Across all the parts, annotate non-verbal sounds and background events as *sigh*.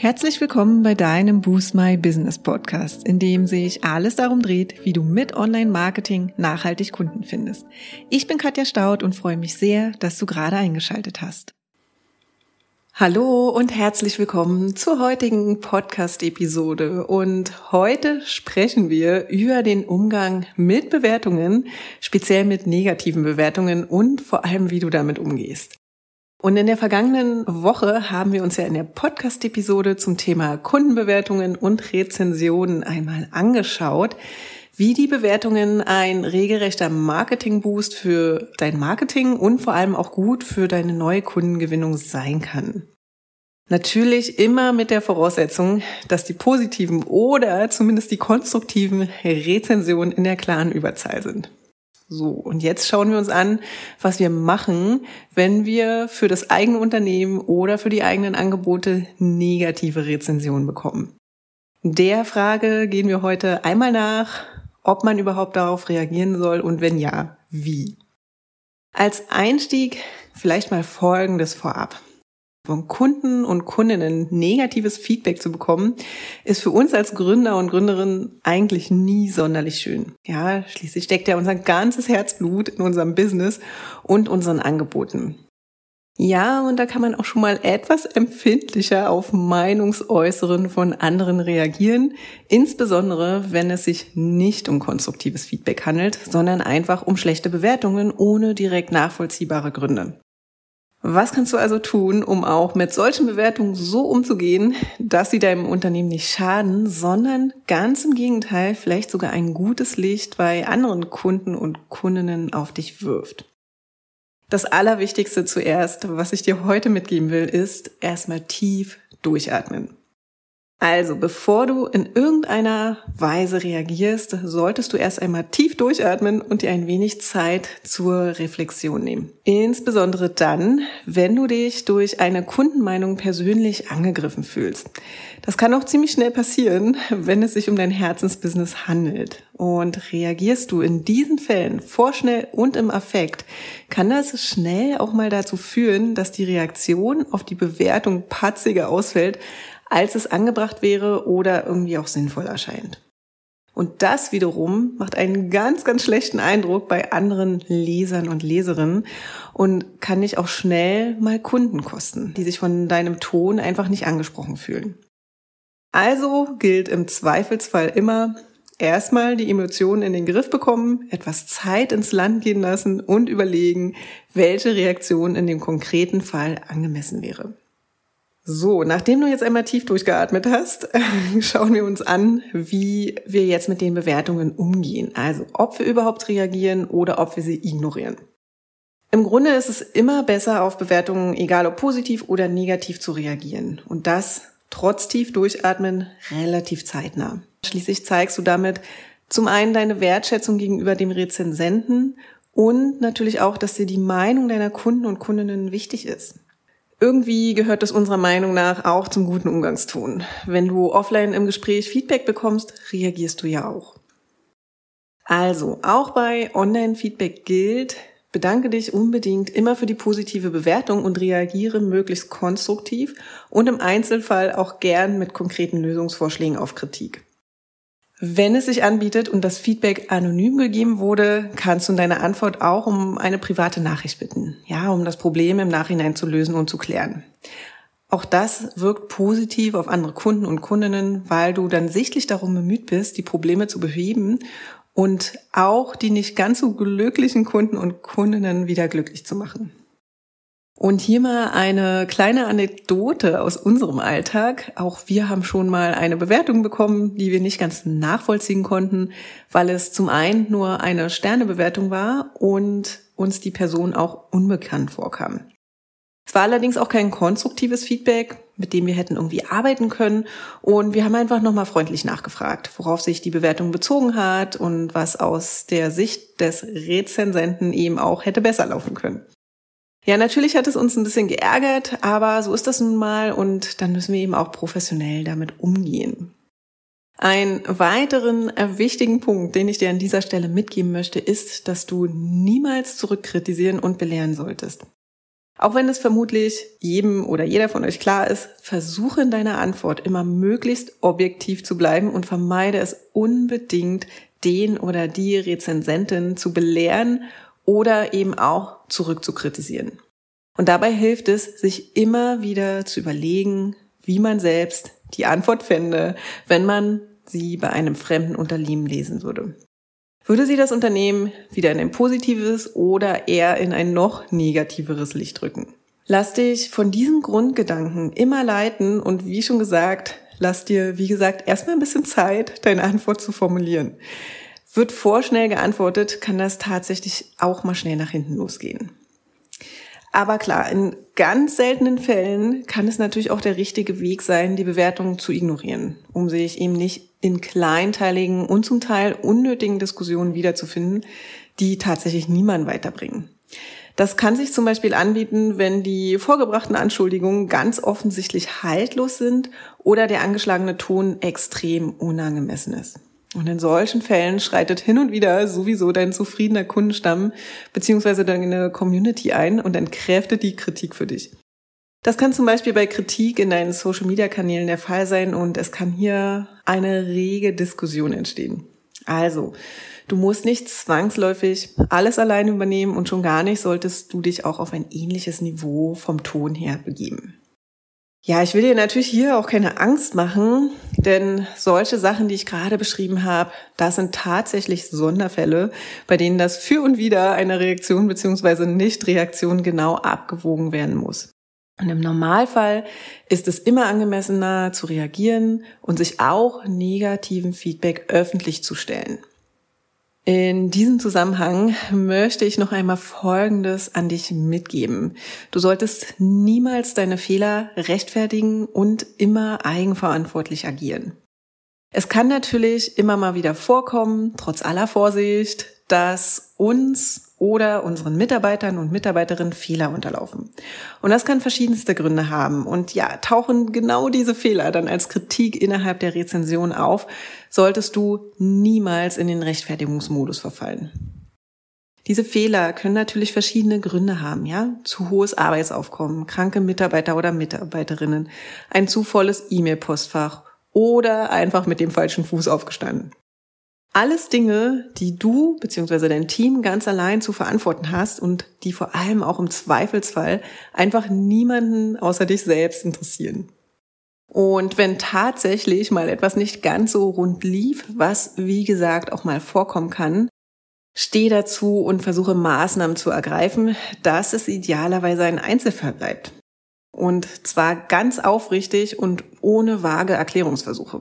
Herzlich willkommen bei deinem Boost My Business Podcast, in dem sich alles darum dreht, wie du mit Online-Marketing nachhaltig Kunden findest. Ich bin Katja Staud und freue mich sehr, dass du gerade eingeschaltet hast. Hallo und herzlich willkommen zur heutigen Podcast-Episode. Und heute sprechen wir über den Umgang mit Bewertungen, speziell mit negativen Bewertungen und vor allem, wie du damit umgehst. Und in der vergangenen Woche haben wir uns ja in der Podcast-Episode zum Thema Kundenbewertungen und Rezensionen einmal angeschaut, wie die Bewertungen ein regelrechter Marketing-Boost für dein Marketing und vor allem auch gut für deine neue Kundengewinnung sein kann. Natürlich immer mit der Voraussetzung, dass die positiven oder zumindest die konstruktiven Rezensionen in der klaren Überzahl sind. So, und jetzt schauen wir uns an, was wir machen, wenn wir für das eigene Unternehmen oder für die eigenen Angebote negative Rezensionen bekommen. Der Frage gehen wir heute einmal nach, ob man überhaupt darauf reagieren soll und wenn ja, wie. Als Einstieg vielleicht mal Folgendes vorab von Kunden und Kundinnen negatives Feedback zu bekommen, ist für uns als Gründer und Gründerin eigentlich nie sonderlich schön. Ja, schließlich steckt ja unser ganzes Herzblut in unserem Business und unseren Angeboten. Ja, und da kann man auch schon mal etwas empfindlicher auf Meinungsäußeren von anderen reagieren, insbesondere wenn es sich nicht um konstruktives Feedback handelt, sondern einfach um schlechte Bewertungen ohne direkt nachvollziehbare Gründe. Was kannst du also tun, um auch mit solchen Bewertungen so umzugehen, dass sie deinem Unternehmen nicht schaden, sondern ganz im Gegenteil vielleicht sogar ein gutes Licht bei anderen Kunden und Kundinnen auf dich wirft? Das Allerwichtigste zuerst, was ich dir heute mitgeben will, ist erstmal tief durchatmen. Also, bevor du in irgendeiner Weise reagierst, solltest du erst einmal tief durchatmen und dir ein wenig Zeit zur Reflexion nehmen. Insbesondere dann, wenn du dich durch eine Kundenmeinung persönlich angegriffen fühlst. Das kann auch ziemlich schnell passieren, wenn es sich um dein Herzensbusiness handelt. Und reagierst du in diesen Fällen vorschnell und im Affekt, kann das schnell auch mal dazu führen, dass die Reaktion auf die Bewertung patziger ausfällt, als es angebracht wäre oder irgendwie auch sinnvoll erscheint. Und das wiederum macht einen ganz, ganz schlechten Eindruck bei anderen Lesern und Leserinnen und kann dich auch schnell mal Kunden kosten, die sich von deinem Ton einfach nicht angesprochen fühlen. Also gilt im Zweifelsfall immer, erstmal die Emotionen in den Griff bekommen, etwas Zeit ins Land gehen lassen und überlegen, welche Reaktion in dem konkreten Fall angemessen wäre. So, nachdem du jetzt einmal tief durchgeatmet hast, *laughs* schauen wir uns an, wie wir jetzt mit den Bewertungen umgehen. Also, ob wir überhaupt reagieren oder ob wir sie ignorieren. Im Grunde ist es immer besser, auf Bewertungen, egal ob positiv oder negativ, zu reagieren. Und das trotz tief durchatmen relativ zeitnah. Schließlich zeigst du damit zum einen deine Wertschätzung gegenüber dem Rezensenten und natürlich auch, dass dir die Meinung deiner Kunden und Kundinnen wichtig ist. Irgendwie gehört das unserer Meinung nach auch zum guten Umgangston. Wenn du offline im Gespräch Feedback bekommst, reagierst du ja auch. Also, auch bei Online-Feedback gilt, bedanke dich unbedingt immer für die positive Bewertung und reagiere möglichst konstruktiv und im Einzelfall auch gern mit konkreten Lösungsvorschlägen auf Kritik. Wenn es sich anbietet und das Feedback anonym gegeben wurde, kannst du in deiner Antwort auch um eine private Nachricht bitten. Ja, um das Problem im Nachhinein zu lösen und zu klären. Auch das wirkt positiv auf andere Kunden und Kundinnen, weil du dann sichtlich darum bemüht bist, die Probleme zu beheben und auch die nicht ganz so glücklichen Kunden und Kundinnen wieder glücklich zu machen. Und hier mal eine kleine Anekdote aus unserem Alltag. Auch wir haben schon mal eine Bewertung bekommen, die wir nicht ganz nachvollziehen konnten, weil es zum einen nur eine Sternebewertung war und uns die Person auch unbekannt vorkam. Es war allerdings auch kein konstruktives Feedback, mit dem wir hätten irgendwie arbeiten können. Und wir haben einfach nochmal freundlich nachgefragt, worauf sich die Bewertung bezogen hat und was aus der Sicht des Rezensenten eben auch hätte besser laufen können. Ja, natürlich hat es uns ein bisschen geärgert, aber so ist das nun mal und dann müssen wir eben auch professionell damit umgehen. Ein weiteren wichtigen Punkt, den ich dir an dieser Stelle mitgeben möchte, ist, dass du niemals zurückkritisieren und belehren solltest. Auch wenn es vermutlich jedem oder jeder von euch klar ist, versuche in deiner Antwort immer möglichst objektiv zu bleiben und vermeide es unbedingt, den oder die Rezensentin zu belehren oder eben auch zurückzukritisieren. Und dabei hilft es, sich immer wieder zu überlegen, wie man selbst die Antwort fände, wenn man sie bei einem fremden Unternehmen lesen würde. Würde sie das Unternehmen wieder in ein positives oder eher in ein noch negativeres Licht rücken? Lass dich von diesem Grundgedanken immer leiten und wie schon gesagt, lass dir, wie gesagt, erstmal ein bisschen Zeit, deine Antwort zu formulieren. Wird vorschnell geantwortet, kann das tatsächlich auch mal schnell nach hinten losgehen. Aber klar, in ganz seltenen Fällen kann es natürlich auch der richtige Weg sein, die Bewertung zu ignorieren, um sich eben nicht in kleinteiligen und zum Teil unnötigen Diskussionen wiederzufinden, die tatsächlich niemanden weiterbringen. Das kann sich zum Beispiel anbieten, wenn die vorgebrachten Anschuldigungen ganz offensichtlich haltlos sind oder der angeschlagene Ton extrem unangemessen ist. Und in solchen Fällen schreitet hin und wieder sowieso dein zufriedener Kundenstamm beziehungsweise deine Community ein und entkräftet die Kritik für dich. Das kann zum Beispiel bei Kritik in deinen Social-Media-Kanälen der Fall sein und es kann hier eine rege Diskussion entstehen. Also, du musst nicht zwangsläufig alles allein übernehmen und schon gar nicht solltest du dich auch auf ein ähnliches Niveau vom Ton her begeben. Ja, ich will dir natürlich hier auch keine Angst machen, denn solche Sachen, die ich gerade beschrieben habe, das sind tatsächlich Sonderfälle, bei denen das für und wieder eine Reaktion bzw. Nichtreaktion genau abgewogen werden muss. Und im Normalfall ist es immer angemessener zu reagieren und sich auch negativen Feedback öffentlich zu stellen. In diesem Zusammenhang möchte ich noch einmal Folgendes an dich mitgeben. Du solltest niemals deine Fehler rechtfertigen und immer eigenverantwortlich agieren. Es kann natürlich immer mal wieder vorkommen, trotz aller Vorsicht, dass uns oder unseren Mitarbeitern und Mitarbeiterinnen Fehler unterlaufen. Und das kann verschiedenste Gründe haben. Und ja, tauchen genau diese Fehler dann als Kritik innerhalb der Rezension auf, solltest du niemals in den Rechtfertigungsmodus verfallen. Diese Fehler können natürlich verschiedene Gründe haben, ja? Zu hohes Arbeitsaufkommen, kranke Mitarbeiter oder Mitarbeiterinnen, ein zu volles E-Mail-Postfach oder einfach mit dem falschen Fuß aufgestanden. Alles Dinge, die du bzw. dein Team ganz allein zu verantworten hast und die vor allem auch im Zweifelsfall einfach niemanden außer dich selbst interessieren. Und wenn tatsächlich mal etwas nicht ganz so rund lief, was wie gesagt auch mal vorkommen kann, steh dazu und versuche Maßnahmen zu ergreifen, dass es idealerweise ein Einzelfall bleibt. Und zwar ganz aufrichtig und ohne vage Erklärungsversuche.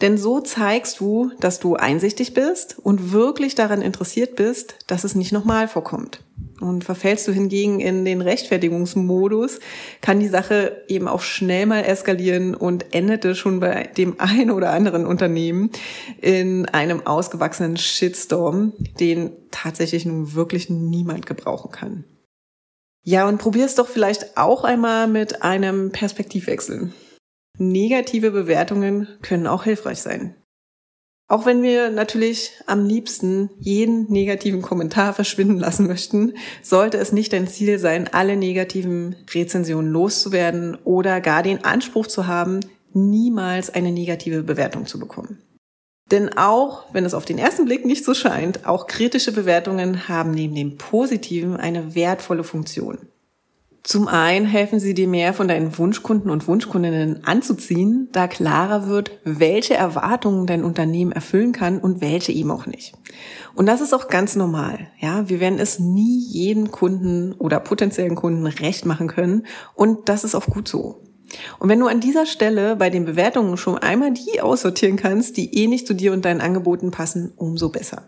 Denn so zeigst du, dass du einsichtig bist und wirklich daran interessiert bist, dass es nicht nochmal vorkommt. Und verfällst du hingegen in den Rechtfertigungsmodus, kann die Sache eben auch schnell mal eskalieren und endete schon bei dem ein oder anderen Unternehmen in einem ausgewachsenen Shitstorm, den tatsächlich nun wirklich niemand gebrauchen kann. Ja, und probier's doch vielleicht auch einmal mit einem Perspektivwechsel. Negative Bewertungen können auch hilfreich sein. Auch wenn wir natürlich am liebsten jeden negativen Kommentar verschwinden lassen möchten, sollte es nicht dein Ziel sein, alle negativen Rezensionen loszuwerden oder gar den Anspruch zu haben, niemals eine negative Bewertung zu bekommen. Denn auch, wenn es auf den ersten Blick nicht so scheint, auch kritische Bewertungen haben neben dem Positiven eine wertvolle Funktion. Zum einen helfen sie dir mehr von deinen Wunschkunden und Wunschkundinnen anzuziehen, da klarer wird, welche Erwartungen dein Unternehmen erfüllen kann und welche eben auch nicht. Und das ist auch ganz normal. Ja, wir werden es nie jedem Kunden oder potenziellen Kunden recht machen können und das ist auch gut so. Und wenn du an dieser Stelle bei den Bewertungen schon einmal die aussortieren kannst, die eh nicht zu dir und deinen Angeboten passen, umso besser.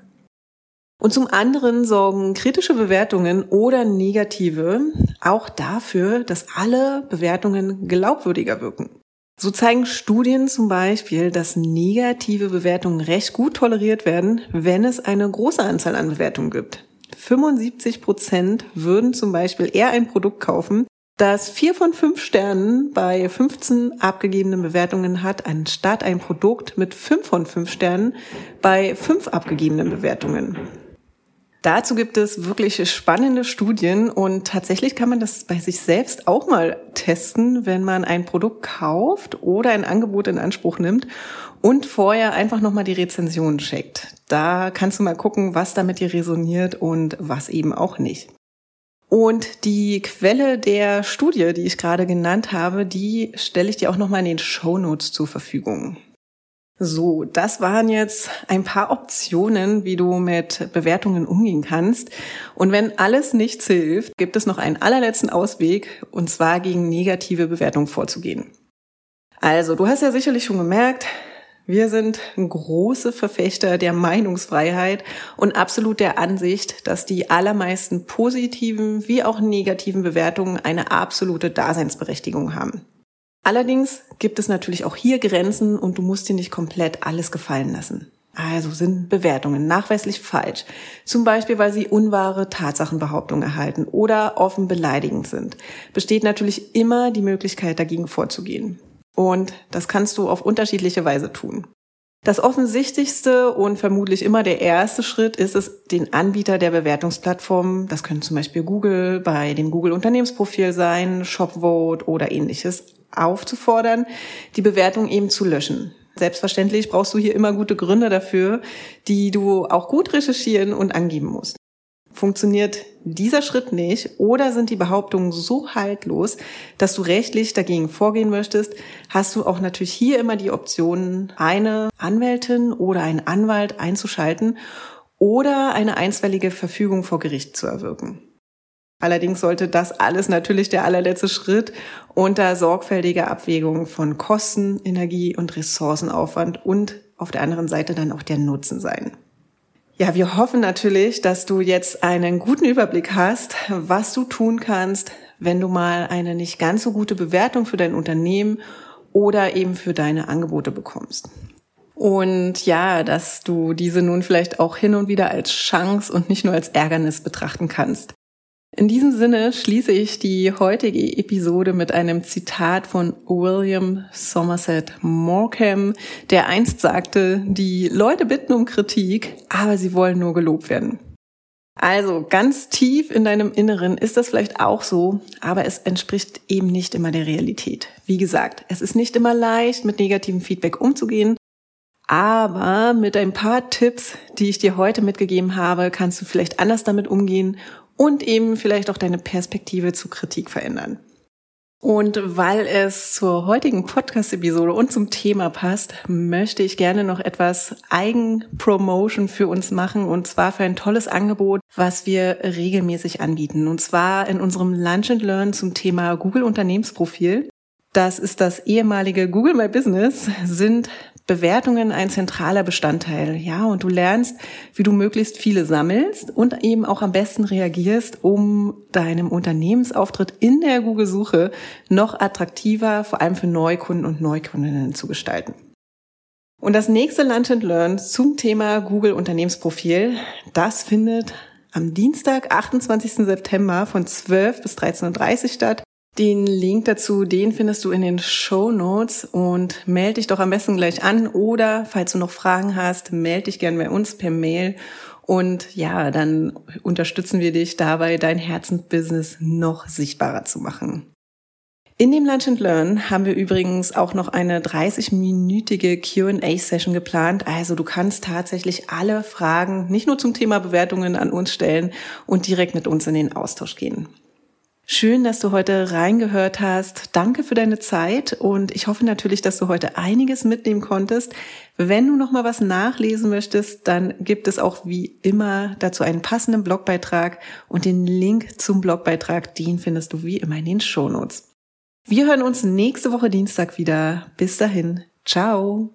Und zum anderen sorgen kritische Bewertungen oder negative auch dafür, dass alle Bewertungen glaubwürdiger wirken. So zeigen Studien zum Beispiel, dass negative Bewertungen recht gut toleriert werden, wenn es eine große Anzahl an Bewertungen gibt. 75 Prozent würden zum Beispiel eher ein Produkt kaufen, das vier von fünf Sternen bei 15 abgegebenen Bewertungen hat, anstatt ein Produkt mit fünf von fünf Sternen bei fünf abgegebenen Bewertungen. Dazu gibt es wirklich spannende Studien und tatsächlich kann man das bei sich selbst auch mal testen, wenn man ein Produkt kauft oder ein Angebot in Anspruch nimmt und vorher einfach nochmal die Rezension checkt. Da kannst du mal gucken, was da mit dir resoniert und was eben auch nicht. Und die Quelle der Studie, die ich gerade genannt habe, die stelle ich dir auch nochmal in den Show Notes zur Verfügung. So, das waren jetzt ein paar Optionen, wie du mit Bewertungen umgehen kannst. Und wenn alles nichts hilft, gibt es noch einen allerletzten Ausweg, und zwar gegen negative Bewertungen vorzugehen. Also, du hast ja sicherlich schon gemerkt, wir sind große Verfechter der Meinungsfreiheit und absolut der Ansicht, dass die allermeisten positiven wie auch negativen Bewertungen eine absolute Daseinsberechtigung haben. Allerdings gibt es natürlich auch hier Grenzen und du musst dir nicht komplett alles gefallen lassen. Also sind Bewertungen nachweislich falsch. Zum Beispiel, weil sie unwahre Tatsachenbehauptungen erhalten oder offen beleidigend sind. Besteht natürlich immer die Möglichkeit, dagegen vorzugehen. Und das kannst du auf unterschiedliche Weise tun. Das offensichtlichste und vermutlich immer der erste Schritt ist es, den Anbieter der Bewertungsplattform, das können zum Beispiel Google bei dem Google Unternehmensprofil sein, ShopVote oder ähnliches, aufzufordern, die Bewertung eben zu löschen. Selbstverständlich brauchst du hier immer gute Gründe dafür, die du auch gut recherchieren und angeben musst. Funktioniert dieser Schritt nicht oder sind die Behauptungen so haltlos, dass du rechtlich dagegen vorgehen möchtest, hast du auch natürlich hier immer die Option, eine Anwältin oder einen Anwalt einzuschalten oder eine einstweilige Verfügung vor Gericht zu erwirken. Allerdings sollte das alles natürlich der allerletzte Schritt unter sorgfältiger Abwägung von Kosten, Energie und Ressourcenaufwand und auf der anderen Seite dann auch der Nutzen sein. Ja, wir hoffen natürlich, dass du jetzt einen guten Überblick hast, was du tun kannst, wenn du mal eine nicht ganz so gute Bewertung für dein Unternehmen oder eben für deine Angebote bekommst. Und ja, dass du diese nun vielleicht auch hin und wieder als Chance und nicht nur als Ärgernis betrachten kannst. In diesem Sinne schließe ich die heutige Episode mit einem Zitat von William Somerset Maugham, der einst sagte, die Leute bitten um Kritik, aber sie wollen nur gelobt werden. Also ganz tief in deinem Inneren ist das vielleicht auch so, aber es entspricht eben nicht immer der Realität. Wie gesagt, es ist nicht immer leicht, mit negativem Feedback umzugehen, aber mit ein paar Tipps, die ich dir heute mitgegeben habe, kannst du vielleicht anders damit umgehen und eben vielleicht auch deine Perspektive zu Kritik verändern. Und weil es zur heutigen Podcast-Episode und zum Thema passt, möchte ich gerne noch etwas Eigenpromotion für uns machen und zwar für ein tolles Angebot, was wir regelmäßig anbieten. Und zwar in unserem Lunch and Learn zum Thema Google Unternehmensprofil. Das ist das ehemalige Google My Business, sind Bewertungen ein zentraler Bestandteil, ja, und du lernst, wie du möglichst viele sammelst und eben auch am besten reagierst, um deinem Unternehmensauftritt in der Google-Suche noch attraktiver, vor allem für Neukunden und Neukundinnen zu gestalten. Und das nächste Lunch and Learn zum Thema Google Unternehmensprofil, das findet am Dienstag, 28. September von 12 bis 13.30 Uhr statt den Link dazu, den findest du in den Show Notes und melde dich doch am besten gleich an oder falls du noch Fragen hast, melde dich gerne bei uns per Mail und ja, dann unterstützen wir dich dabei, dein Herzensbusiness noch sichtbarer zu machen. In dem Lunch and Learn haben wir übrigens auch noch eine 30-minütige Q&A-Session geplant. Also du kannst tatsächlich alle Fragen nicht nur zum Thema Bewertungen an uns stellen und direkt mit uns in den Austausch gehen. Schön, dass du heute reingehört hast. Danke für deine Zeit und ich hoffe natürlich, dass du heute einiges mitnehmen konntest. Wenn du noch mal was nachlesen möchtest, dann gibt es auch wie immer dazu einen passenden Blogbeitrag und den Link zum Blogbeitrag, den findest du wie immer in den Shownotes. Wir hören uns nächste Woche Dienstag wieder. Bis dahin. Ciao.